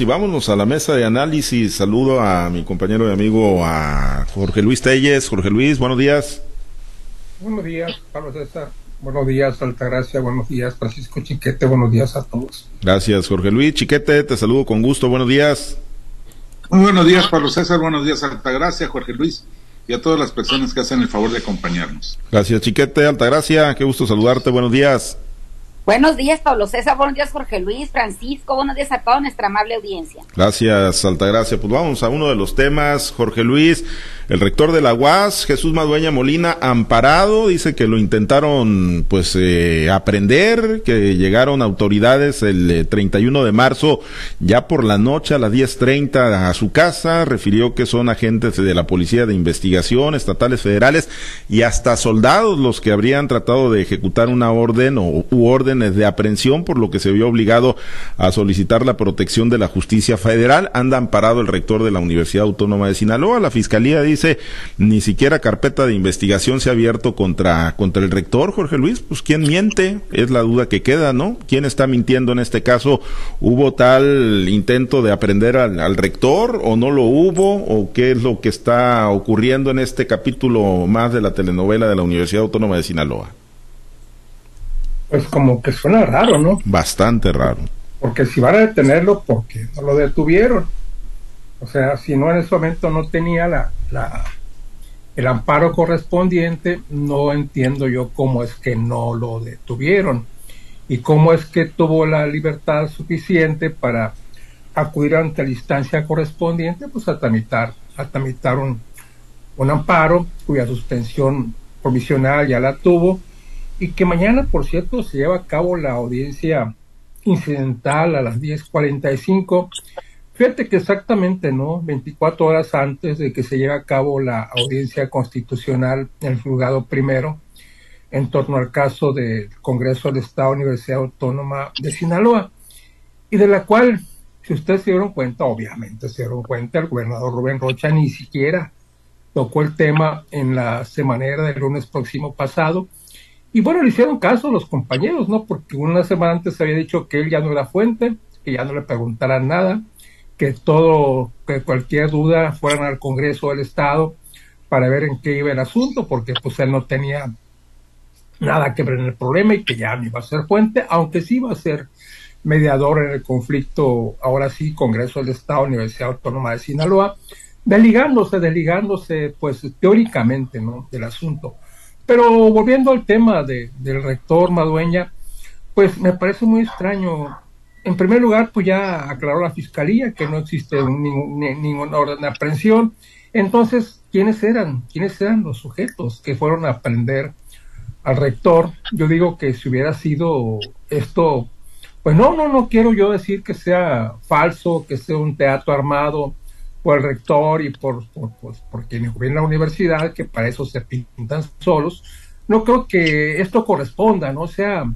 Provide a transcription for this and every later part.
Y vámonos a la mesa de análisis. Saludo a mi compañero y amigo, a Jorge Luis Telles. Jorge Luis, buenos días. Buenos días, Pablo César. Buenos días, Altagracia. Buenos días, Francisco Chiquete. Buenos días a todos. Gracias, Jorge Luis. Chiquete, te saludo con gusto. Buenos días. Muy buenos días, Pablo César. Buenos días, Altagracia, Jorge Luis y a todas las personas que hacen el favor de acompañarnos. Gracias, Chiquete. Altagracia, qué gusto saludarte. Buenos días. Buenos días, Pablo César. Buenos días, Jorge Luis, Francisco. Buenos días a toda nuestra amable audiencia. Gracias, Altagracia. Pues vamos a uno de los temas, Jorge Luis. El rector de la UAS, Jesús Madueña Molina, amparado, dice que lo intentaron pues eh, aprender, que llegaron autoridades el 31 eh, de marzo ya por la noche a las 10.30 a su casa, refirió que son agentes de la Policía de Investigación, estatales federales y hasta soldados los que habrían tratado de ejecutar una orden o u de aprehensión, por lo que se vio obligado a solicitar la protección de la justicia federal. Anda amparado el rector de la Universidad Autónoma de Sinaloa. La Fiscalía dice ni siquiera carpeta de investigación se ha abierto contra, contra el rector, Jorge Luis. Pues quién miente, es la duda que queda, ¿no? ¿Quién está mintiendo en este caso? ¿Hubo tal intento de aprender al rector o no lo hubo? ¿O qué es lo que está ocurriendo en este capítulo más de la telenovela de la Universidad Autónoma de Sinaloa? Pues como que suena raro, ¿no? Bastante raro. Porque si van a detenerlo, porque no lo detuvieron? O sea, si no en ese momento no tenía la, la, el amparo correspondiente, no entiendo yo cómo es que no lo detuvieron y cómo es que tuvo la libertad suficiente para acudir ante la instancia correspondiente, pues a tramitar, a tramitar un, un amparo cuya suspensión provisional ya la tuvo y que mañana, por cierto, se lleva a cabo la audiencia incidental a las 10.45 Fíjate que exactamente, ¿no? 24 horas antes de que se lleve a cabo la audiencia constitucional en el juzgado primero, en torno al caso del Congreso del Estado Universidad Autónoma de Sinaloa, y de la cual, si ustedes se dieron cuenta, obviamente se dieron cuenta, el gobernador Rubén Rocha ni siquiera tocó el tema en la semanera del lunes próximo pasado, y bueno, le hicieron caso a los compañeros, ¿no? Porque una semana antes había dicho que él ya no era fuente, que ya no le preguntaran nada, que todo, que cualquier duda fueran al Congreso del Estado para ver en qué iba el asunto, porque pues él no tenía nada que ver en el problema y que ya no iba a ser fuente, aunque sí iba a ser mediador en el conflicto, ahora sí, Congreso del Estado, Universidad Autónoma de Sinaloa, desligándose, desligándose, pues teóricamente, ¿no?, del asunto. Pero volviendo al tema de, del rector Madueña, pues me parece muy extraño en primer lugar, pues ya aclaró la fiscalía que no existe ninguna orden de aprehensión. Entonces, ¿quiénes eran? ¿Quiénes eran los sujetos que fueron a aprender al rector? Yo digo que si hubiera sido esto, pues no, no, no quiero yo decir que sea falso, que sea un teatro armado por el rector y por, por, quienes gobiernan la universidad, que para eso se pintan solos. No creo que esto corresponda, ¿no? sea,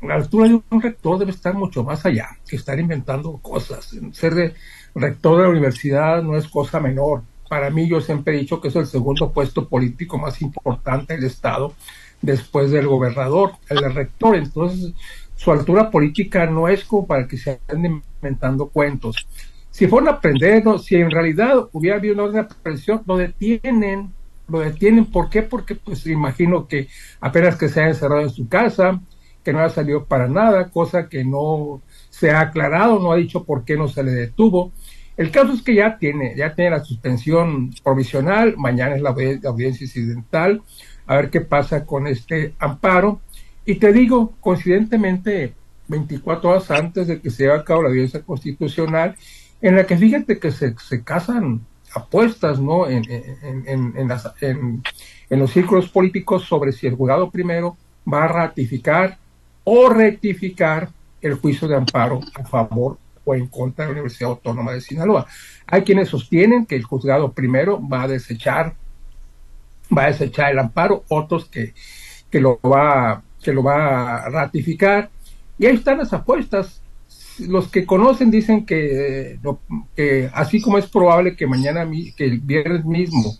la altura de un rector debe estar mucho más allá que estar inventando cosas. Ser de rector de la universidad no es cosa menor. Para mí yo siempre he dicho que es el segundo puesto político más importante del Estado después del gobernador, el rector. Entonces, su altura política no es como para que se anden inventando cuentos. Si fueron a aprender, si en realidad hubiera habido una orden de aprehensión, lo detienen, lo detienen. ¿Por qué? Porque pues imagino que apenas que se haya encerrado en su casa, que no ha salido para nada, cosa que no se ha aclarado, no ha dicho por qué no se le detuvo. El caso es que ya tiene, ya tiene la suspensión provisional, mañana es la, audiencia incidental, a ver qué pasa con este amparo. Y te digo, coincidentemente, 24 horas antes de que se lleve a cabo la audiencia constitucional, en la que fíjate que se, se casan apuestas, ¿no? En, en, en, en, en los círculos políticos sobre si el juzgado primero va a ratificar o rectificar el juicio de amparo a favor o en contra de la Universidad Autónoma de Sinaloa. Hay quienes sostienen que el juzgado primero va a desechar, va a desechar el amparo, otros que, que lo va, que lo va a ratificar. Y ahí están las apuestas. Los que conocen dicen que, que así como es probable que mañana, que el viernes mismo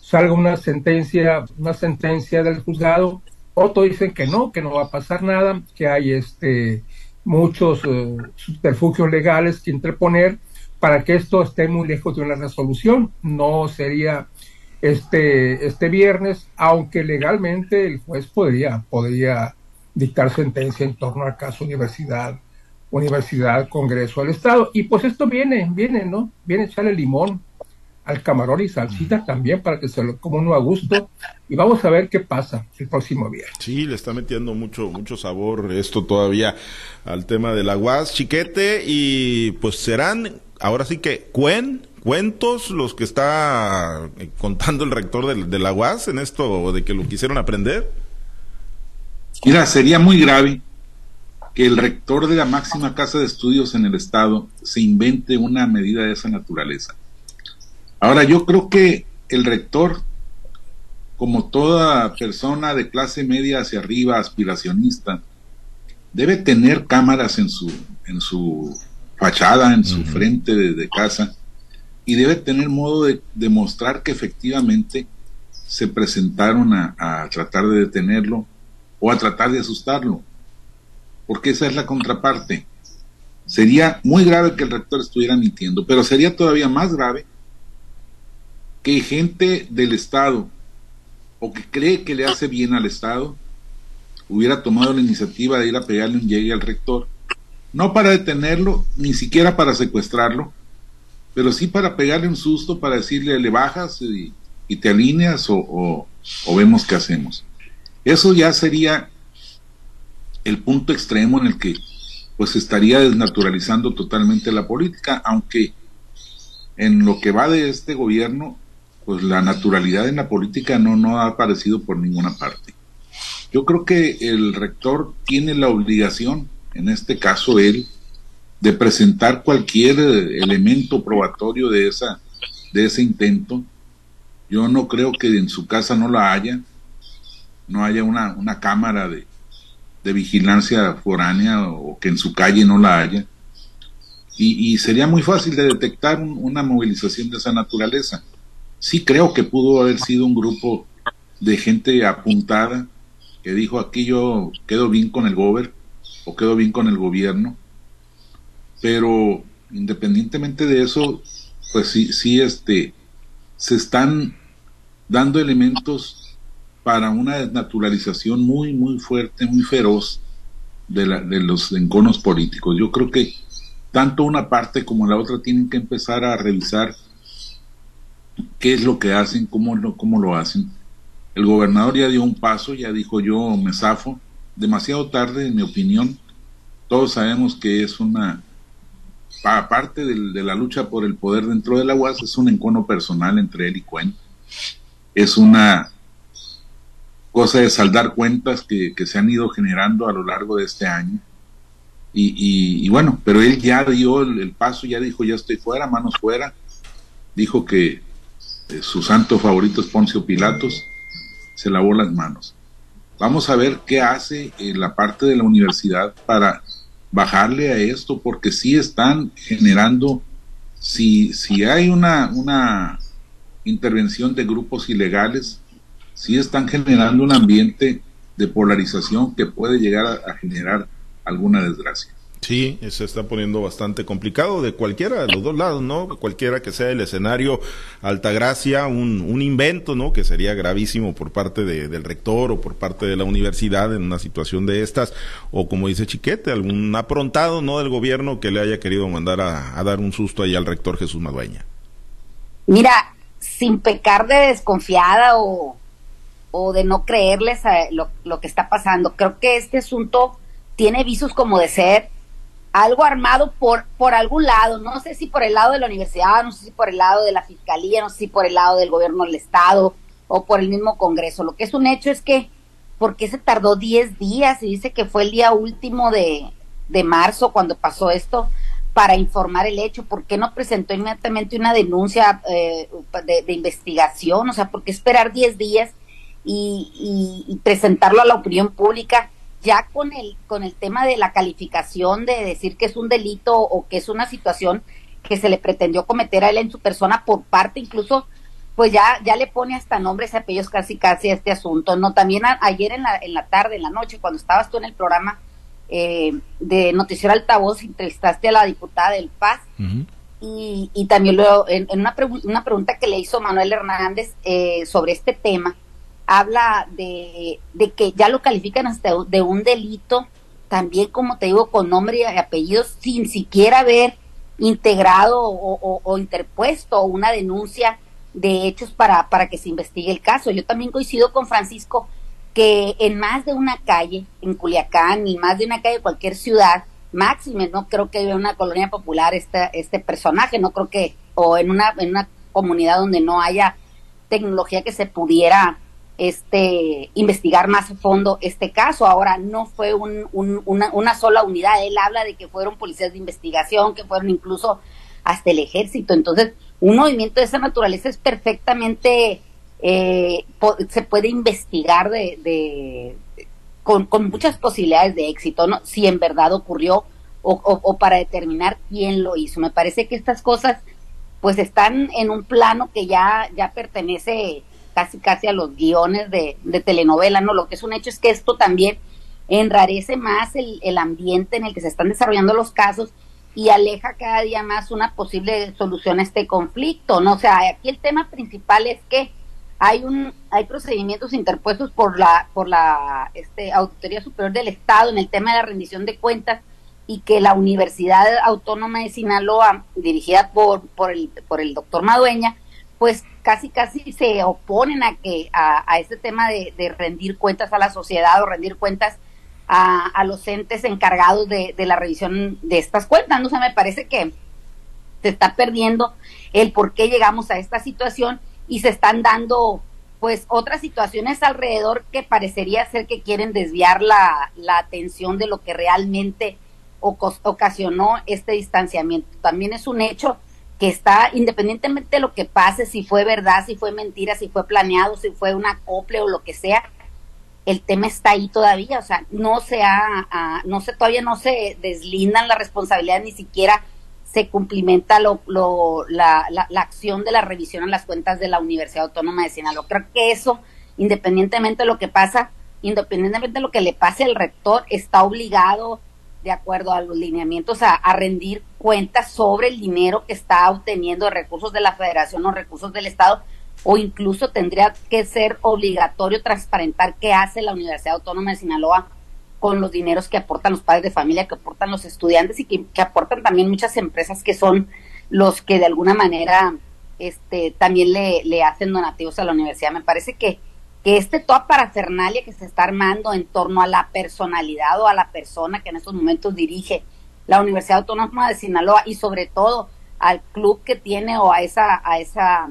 salga una sentencia, una sentencia del juzgado, otros dicen que no, que no va a pasar nada, que hay este, muchos eh, subterfugios legales que interponer para que esto esté muy lejos de una resolución. No sería este, este viernes, aunque legalmente el juez podría, podría dictar sentencia en torno al caso Universidad, Universidad, Congreso del Estado. Y pues esto viene, viene, ¿no? Viene echarle limón al camarón y salsita también para que se lo coma uno a gusto y vamos a ver qué pasa el próximo viernes. Sí, le está metiendo mucho mucho sabor esto todavía al tema del aguas chiquete y pues serán ahora sí que cuen cuentos los que está eh, contando el rector del, del aguas en esto de que lo quisieron aprender. Mira, sería muy grave que el rector de la máxima casa de estudios en el estado se invente una medida de esa naturaleza. Ahora, yo creo que el rector, como toda persona de clase media hacia arriba, aspiracionista, debe tener cámaras en su, en su fachada, en su frente de, casa, y debe tener modo de demostrar que efectivamente se presentaron a, a, tratar de detenerlo o a tratar de asustarlo, porque esa es la contraparte. Sería muy grave que el rector estuviera mintiendo, pero sería todavía más grave que gente del Estado o que cree que le hace bien al Estado hubiera tomado la iniciativa de ir a pegarle un llegue al rector, no para detenerlo, ni siquiera para secuestrarlo, pero sí para pegarle un susto, para decirle le bajas y, te alineas o, o vemos qué hacemos. Eso ya sería el punto extremo en el que pues estaría desnaturalizando totalmente la política, aunque en lo que va de este gobierno pues la naturalidad en la política no, no ha aparecido por ninguna parte. Yo creo que el rector tiene la obligación, en este caso él, de presentar cualquier elemento probatorio de, esa, de ese intento. Yo no creo que en su casa no la haya, no haya una, una cámara de, de vigilancia foránea o que en su calle no la haya. Y, y sería muy fácil de detectar una movilización de esa naturaleza sí creo que pudo haber sido un grupo de gente apuntada que dijo aquí yo quedo bien con el gober o quedo bien con el gobierno, pero independientemente de eso, pues sí, sí, este, se están dando elementos para una desnaturalización muy, muy fuerte, muy feroz de, la, de los enconos políticos. Yo creo que tanto una parte como la otra tienen que empezar a revisar qué es lo que hacen, cómo lo, cómo lo hacen. El gobernador ya dio un paso, ya dijo yo me zafo, demasiado tarde en mi opinión. Todos sabemos que es una, aparte de, la lucha por el poder dentro de la UAS, es un encono personal entre él y Cuen. Es una cosa de saldar cuentas que, se han ido generando a lo largo de este año. Y, bueno, pero él ya dio el, paso, ya dijo, ya estoy fuera, manos fuera. Dijo que eh, su santo favorito es Poncio Pilatos, se lavó las manos. Vamos a ver qué hace la parte de la universidad para bajarle a esto, porque sí están generando, si, si hay una, una intervención de grupos ilegales, sí están generando un ambiente de polarización que puede llegar a generar alguna desgracia. Sí, se está poniendo bastante complicado de cualquiera de los dos lados, ¿no? Cualquiera que sea el escenario, Altagracia, un, un invento, ¿no? Que sería gravísimo por parte de, del rector o por parte de la universidad en una situación de estas, o como dice Chiquete, algún aprontado, ¿no? Del gobierno que le haya querido mandar a, dar un susto ahí al rector Jesús Madueña. Mira, sin pecar de desconfiada o, o de no creerles a lo, que está pasando, creo que este asunto tiene visos como de ser algo armado por, por algún lado, no sé si por el lado de la universidad, no sé si por el lado de la fiscalía, no sé si por el lado del gobierno del estado o por el mismo Congreso. Lo que es un hecho es que, ¿por qué se tardó 10 días? Y dice que fue el día último de, de marzo cuando pasó esto para informar el hecho, ¿por qué no presentó inmediatamente una denuncia eh, de, investigación? O sea, ¿por qué esperar 10 días y, y presentarlo a la opinión pública? ya con el, con el tema de la calificación de decir que es un delito o que es una situación que se le pretendió cometer a él en su persona por parte incluso pues ya ya le pone hasta nombres y apellidos casi casi a este asunto no también ayer en la en la tarde en la noche cuando estabas tú en el programa eh, de Noticiero Altavoz entrevistaste a la diputada del Paz y, y, también luego en, una, una, pregunta que le hizo Manuel Hernández eh, sobre este tema, habla de, de, que ya lo califican hasta de un delito, también como te digo, con nombre y apellidos, sin siquiera haber integrado o, interpuesto una denuncia de hechos para, para que se investigue el caso. Yo también coincido con Francisco que en más de una calle, en Culiacán, y más de una calle de cualquier ciudad, máxime, no creo que haya una colonia popular este, este personaje, no creo que, o en una, en una comunidad donde no haya tecnología que se pudiera este investigar más a fondo este caso. Ahora no fue un, una, sola unidad, él habla de que fueron policías de investigación, que fueron incluso hasta el ejército. Entonces, un movimiento de esa naturaleza es perfectamente, eh, se puede investigar de, con, muchas posibilidades de éxito, ¿no? Si en verdad ocurrió o, o, para determinar quién lo hizo. Me parece que estas cosas pues están en un plano que ya, ya pertenece casi casi a los guiones de, telenovela, ¿no? Lo que es un hecho es que esto también enrarece más el, el ambiente en el que se están desarrollando los casos y aleja cada día más una posible solución a este conflicto, ¿no? O sea, aquí el tema principal es que hay un hay procedimientos interpuestos por la por la este auditoría superior del estado en el tema de la rendición de cuentas y que la Universidad Autónoma de Sinaloa dirigida por por el por el doctor Madueña pues casi casi se oponen a que a, este tema de, rendir cuentas a la sociedad o rendir cuentas a, los entes encargados de, la revisión de estas cuentas. No sé, me parece que se está perdiendo el por qué llegamos a esta situación y se están dando pues otras situaciones alrededor que parecería ser que quieren desviar la atención de lo que realmente ocasionó este distanciamiento. También es un hecho que está, independientemente de lo que pase, si fue verdad, si fue mentira, si fue planeado, si fue un acople o lo que sea, el tema está ahí todavía, o sea, no se ha, no se, todavía no se deslindan las responsabilidades, ni siquiera se cumplimenta lo, lo, la, la, la, acción de la revisión en las cuentas de la Universidad Autónoma de Sinaloa. Creo que eso, independientemente de lo que pasa, independientemente de lo que le pase al rector, está obligado, de acuerdo a los lineamientos, a, rendir cuentas sobre el dinero que está obteniendo de recursos de la federación o recursos del Estado, o incluso tendría que ser obligatorio transparentar qué hace la Universidad Autónoma de Sinaloa con los dineros que aportan los padres de familia, que aportan los estudiantes y que, aportan también muchas empresas que son los que de alguna manera este, también le, le hacen donativos a la universidad. Me parece que, que este toda parafernalia que se está armando en torno a la personalidad o a la persona que en estos momentos dirige la Universidad Autónoma de Sinaloa y sobre todo al club que tiene o a esa, a esa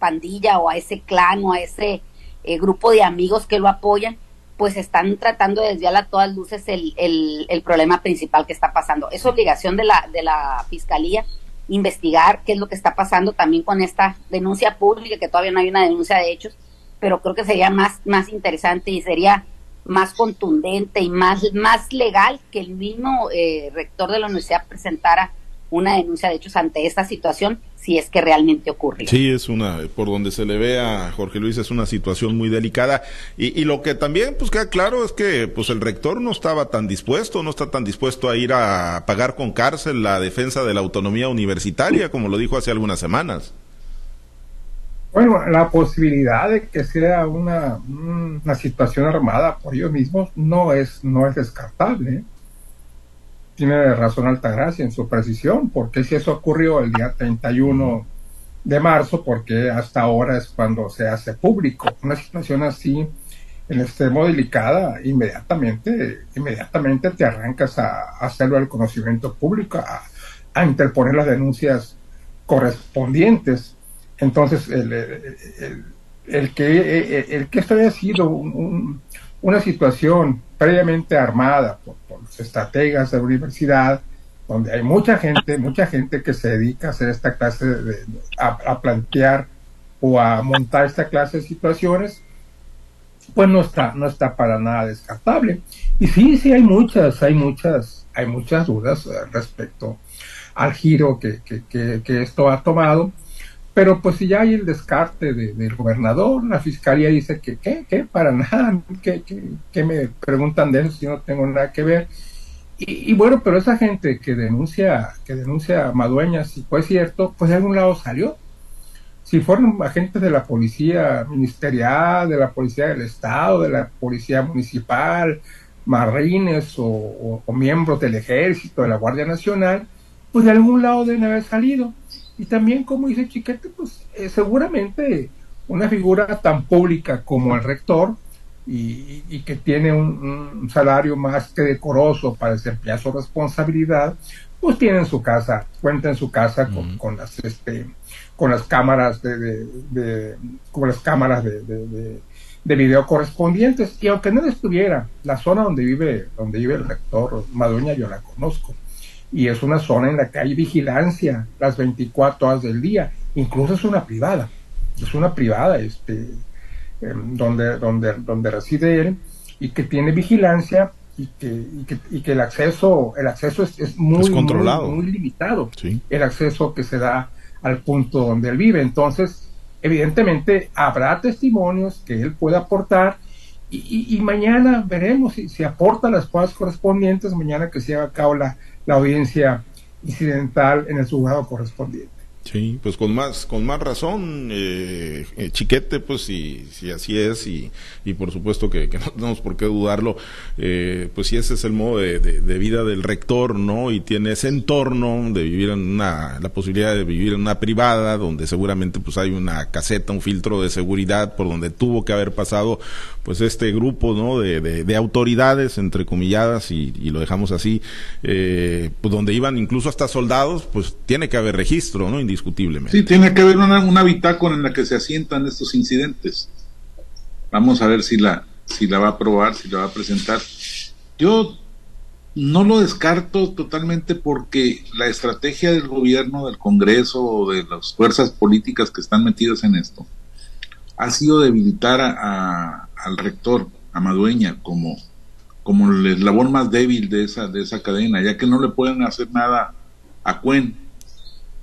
pandilla o a ese clan o a ese eh, grupo de amigos que lo apoyan, pues están tratando de desviar a todas luces el, el, el, problema principal que está pasando. Es obligación de la, de la Fiscalía investigar qué es lo que está pasando también con esta denuncia pública, que todavía no hay una denuncia de hechos, pero creo que sería más, más interesante y sería más contundente y más, más legal que el mismo eh, rector de la universidad presentara una denuncia de hechos ante esta situación si es que realmente ocurre. Sí, es una, por donde se le ve a Jorge Luis, es una situación muy delicada. Y, y, lo que también pues queda claro es que pues el rector no estaba tan dispuesto, no está tan dispuesto a ir a pagar con cárcel la defensa de la autonomía universitaria, como lo dijo hace algunas semanas. Bueno, la posibilidad de que sea una, una situación armada por ellos mismos no es, no es descartable. tiene razón Altagracia en su precisión, porque si eso ocurrió el día 31 de marzo, porque hasta ahora es cuando se hace público. Una situación así, en extremo delicada, inmediatamente, inmediatamente te arrancas a, hacerlo al conocimiento público, a, a, interponer las denuncias correspondientes. Entonces, el, el, el que, esto haya sido un, una situación previamente armada por, los estrategas de la universidad, donde hay mucha gente, mucha gente que se dedica a hacer esta clase a, plantear o a montar esta clase de situaciones, pues no está, no está para nada descartable. Y sí, sí hay muchas, hay muchas, hay muchas dudas eh, respecto al giro que esto ha tomado. Pero pues si ya hay el descarte del gobernador, la fiscalía dice que, ¿qué? ¿Qué? Para nada, ¿qué, qué, me preguntan de eso si no tengo nada que ver? Y, bueno, pero esa gente que denuncia, que denuncia a Madueña, si fue cierto, pues de algún lado salió. Si fueron agentes de la policía ministerial, de la policía del Estado, de la policía municipal, marines o, miembros del ejército, de la Guardia Nacional, pues de algún lado deben haber salido. Y también, como dice Chiquete, pues eh, seguramente una figura tan pública como el rector, y, que tiene un, salario más que decoroso para desempeñar su responsabilidad, pues tiene en su casa, cuenta en su casa con, las este con las cámaras de, con las cámaras de, video correspondientes. Y aunque no estuviera la zona donde vive donde vive el rector Madueña yo la conozco y es una zona en la que hay vigilancia las 24 horas del día incluso es una privada es una privada este Em, donde, donde, donde reside él y que tiene vigilancia y que, y que, y que el acceso, el acceso es, muy, controlado. Muy, limitado. El acceso que se da al punto donde él vive. Entonces, evidentemente habrá testimonios que él pueda aportar y, y, mañana veremos si, si aporta las pruebas correspondientes, mañana que se haga a cabo la, la audiencia incidental en el juzgado correspondiente. Sí, pues con más, con más razón, eh, eh, Chiquete, pues si, si así es, y, y por supuesto que, no tenemos por qué dudarlo, eh, pues si ese es el modo de, vida del rector, ¿no? Y tiene ese entorno de vivir en una, la posibilidad de vivir en una privada, donde seguramente pues hay una caseta, un filtro de seguridad por donde tuvo que haber pasado, pues este grupo, ¿no? De, de, autoridades, entre comilladas, y, y lo dejamos así, pues donde iban incluso hasta soldados, pues tiene que haber registro, ¿no? Indiscutiblemente. Sí, tiene que haber una, una bitácora en la que se asientan estos incidentes. Vamos a ver si la, si la va a aprobar, si la va a presentar. Yo no lo descarto totalmente porque la estrategia del gobierno, del Congreso o de las fuerzas políticas que están metidas en esto ha sido debilitar a, al rector, a Madueña, como, como el eslabón más débil de esa, de esa cadena, ya que no le pueden hacer nada a Cuen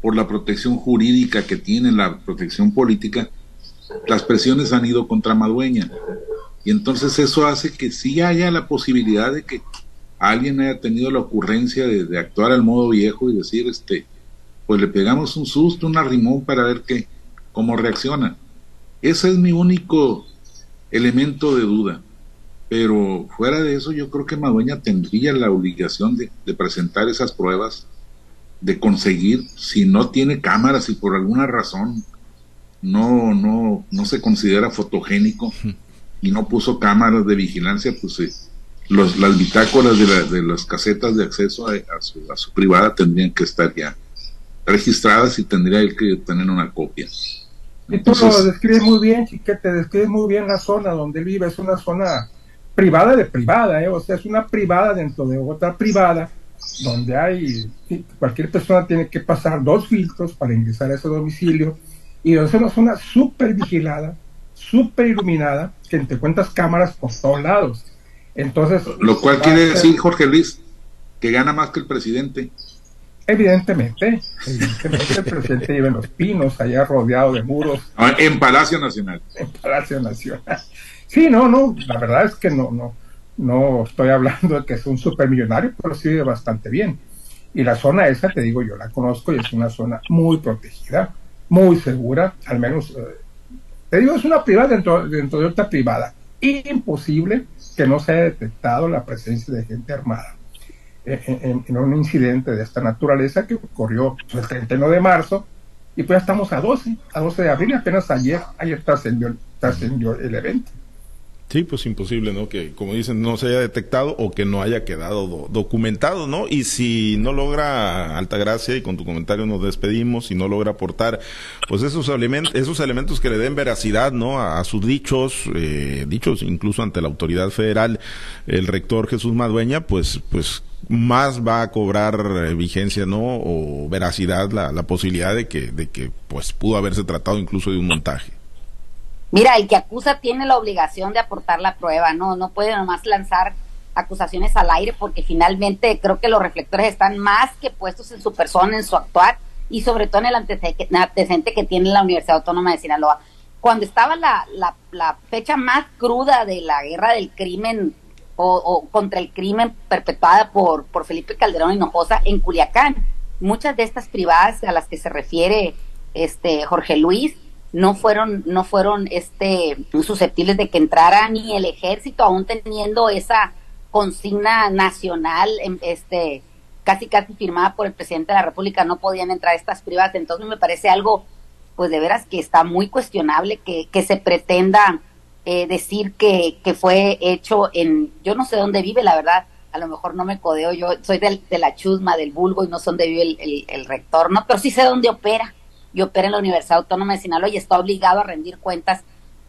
por la protección jurídica que tiene la protección política, las presiones han ido contra Madueña. Y entonces eso hace que sí haya la posibilidad de que alguien haya tenido la ocurrencia de, actuar al modo viejo y decir, este, pues le pegamos un susto, un arrimón para ver qué, cómo reacciona. Ese es mi único elemento de duda. Pero fuera de eso, yo creo que Madueña tendría la obligación de, de presentar esas pruebas de conseguir, si no tiene cámaras y por alguna razón no, no, no se considera fotogénico y no puso cámaras de vigilancia, pues eh, los, las bitácoras de, de las casetas de acceso a, su, a su privada tendrían que estar ya registradas y tendría que tener una copia. Y tú lo describes muy bien, Chiquete, describes muy bien la zona donde él vive, es una zona privada de privada, ¿eh? o sea, es una privada dentro de otra privada donde hay, cualquier persona tiene que pasar dos filtros para ingresar a ese domicilio y es una zona súper vigilada, súper iluminada, que te cuentas cámaras por todos lados. Entonces, lo cual quiere decir, Jorge Luis, que gana más que el presidente. Evidentemente, evidentemente el presidente vive en los pinos, allá rodeado de muros. Ah, en Palacio Nacional. En Palacio Nacional. Sí, no, no, la verdad es que no, no no estoy hablando de que es un supermillonario, pero sí vive bastante bien. Y la zona esa, te digo, yo la conozco y es una zona muy protegida, muy segura, al menos, eh, te digo, es una privada dentro, dentro de otra privada. Imposible que no se haya detectado la presencia de gente armada en, un incidente de esta naturaleza que ocurrió el 31 de marzo y pues ya estamos a 12, a 12 de abril, apenas ayer, ayer trascendió, trascendió el evento. Sí, pues imposible, ¿no? Que, como dicen, no se haya detectado o que no haya quedado documentado, ¿no? Y si no logra Altagracia, y con tu comentario nos despedimos, si no logra aportar, pues esos, elementos, esos elementos que le den veracidad, ¿no? A, sus dichos, eh, dichos incluso ante la autoridad federal, el rector Jesús Madueña, pues, pues más va a cobrar eh, vigencia, ¿no? O veracidad la, la posibilidad de que, de que, pues, pudo haberse tratado incluso de un montaje. Mira, el que acusa tiene la obligación de aportar la prueba, no, no puede nomás lanzar acusaciones al aire porque finalmente creo que los reflectores están más que puestos en su persona, en su actuar y sobre todo en el antecedente que tiene la Universidad Autónoma de Sinaloa. Cuando estaba la, la, fecha más cruda de la guerra del crimen o, contra el crimen perpetuada por, por Felipe Calderón Hinojosa en Culiacán. Muchas de estas privadas a las que se refiere este Jorge Luis no fueron no fueron este susceptibles de que entrara ni el ejército aún teniendo esa consigna nacional em, este casi casi firmada por el presidente de la República no podían entrar estas privadas entonces me parece algo pues de veras que está muy cuestionable que, que se pretenda eh, decir que, que fue hecho en, yo no sé dónde vive, la verdad, a lo mejor no me codeo, yo soy de la chusma, del vulgo y no sé dónde vive el, el, rector, ¿no? Pero sí sé dónde opera, y opera en la Universidad Autónoma de Sinaloa y está obligado a rendir cuentas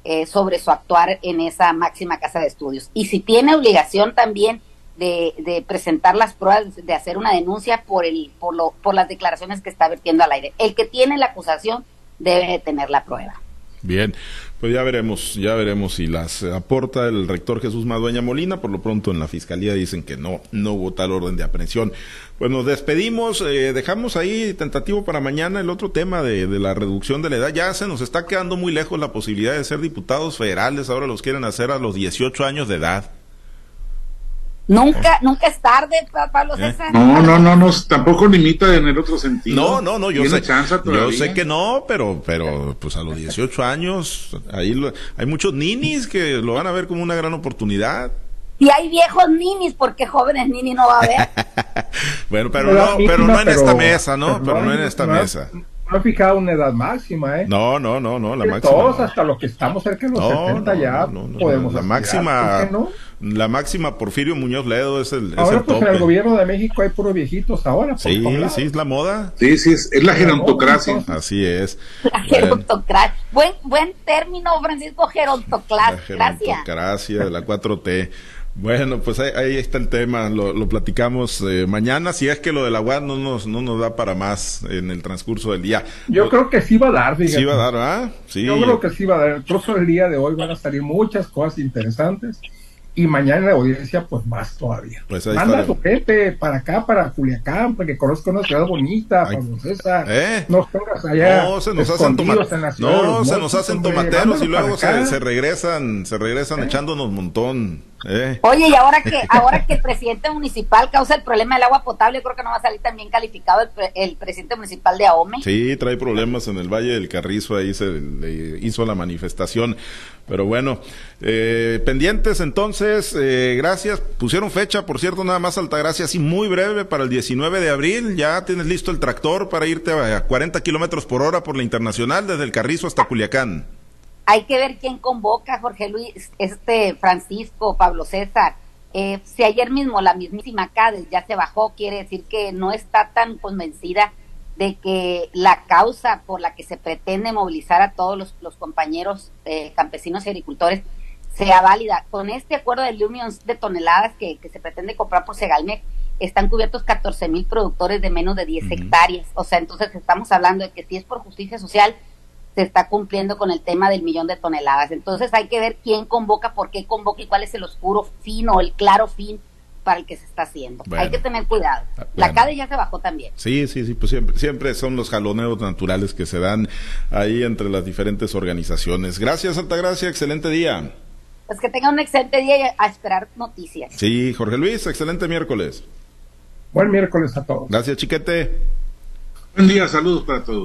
eh, sobre su actuar en esa máxima casa de estudios. Y si tiene obligación también de, de, presentar las pruebas, de hacer una denuncia por, el, por, lo, por las declaraciones que está vertiendo al aire. El que tiene la acusación debe tener la prueba. Bien, pues ya veremos, ya veremos si las aporta el rector Jesús Madueña Molina. Por lo pronto en la fiscalía dicen que no, no hubo tal orden de aprehensión. Pues nos despedimos, eh, dejamos ahí tentativo para mañana el otro tema de, de, la reducción de la edad. Ya se nos está quedando muy lejos la posibilidad de ser diputados federales. Ahora los quieren hacer a los 18 años de edad. Nunca, nunca es tarde, Pablo ¿Eh? César. No, no, no, no, tampoco limita en el otro sentido. No, no, no, yo sé, yo sé que no, pero, pero, pues a los 18 años, ahí hay muchos ninis que lo van a ver como una gran oportunidad. Y hay viejos ninis, porque jóvenes ninis no va a haber. bueno, pero, no, pero no en esta mesa, ¿no? Pero, no en esta mesa no ha fijado una edad máxima, ¿eh? No, no, no, no, la que máxima. Todos, hasta los que estamos cerca de los no, 70 no, ya no, podemos La máxima, la máxima Porfirio Muñoz Ledo es el, ahora, es el pues tope. en el gobierno de México hay puros viejitos ahora. Sí, sí, es la moda. Sí, sí, es, es la gerontocracia. Así es. La gerontocracia. Buen, buen término, Francisco, gerontocracia. La gerontocracia de la 4T. Bueno, pues ahí, ahí, está el tema, lo, lo platicamos eh, mañana, si es que lo de la UAD no nos, no nos da para más en el transcurso del día. Yo lo, creo que sí va a dar, fíjate. Sí va a dar, ¿ah? Sí. Yo creo que sí va a dar. El trozo del día de hoy van a salir muchas cosas interesantes y mañana en la audiencia, pues más todavía. Pues Manda a tu gente para acá, para Culiacán, para que conozca una ciudad bonita, Ay, Pablo César. ¿Eh? No pongas allá. No, se nos hacen, toma no, se nos hacen tomateros y luego se, se, regresan, se regresan ¿Eh? echándonos un montón. ¿Eh? Oye, y ahora que ahora que el presidente municipal causa el problema del agua potable, creo que no va a salir tan bien calificado el, el presidente municipal de Ahome. Sí, trae problemas en el Valle del Carrizo, ahí se le hizo la manifestación. Pero bueno, eh, pendientes entonces, eh, gracias. Pusieron fecha, por cierto, nada más Altagracia, así muy breve, para el 19 de abril. Ya tienes listo el tractor para irte a 40 kilómetros por hora por la internacional, desde el Carrizo hasta Culiacán hay que ver quién convoca, Jorge Luis, este Francisco, Pablo César. Eh, si ayer mismo la mismísima CADES ya se bajó, quiere decir que no está tan convencida de que la causa por la que se pretende movilizar a todos los, los compañeros eh, campesinos y agricultores sea válida. Con este acuerdo de Lumions de toneladas que, que se pretende comprar por Segalmec, están cubiertos 14 mil productores de menos de 10 uh -huh. hectáreas. O sea, entonces estamos hablando de que si es por justicia social, se está cumpliendo con el tema del millón de toneladas. Entonces hay que ver quién convoca, por qué convoca y cuál es el oscuro fin o el claro fin para el que se está haciendo. Bueno. Hay que tener cuidado. Bueno. La CADE ya se bajó también. Sí, sí, sí, pues siempre, siempre son los jaloneos naturales que se dan ahí entre las diferentes organizaciones. Gracias, Altagracia, excelente día. Pues que tengan un excelente día y a esperar noticias. Sí, Jorge Luis, excelente miércoles. Buen miércoles a todos. Gracias, Chiquete. Buen día, saludos para todos.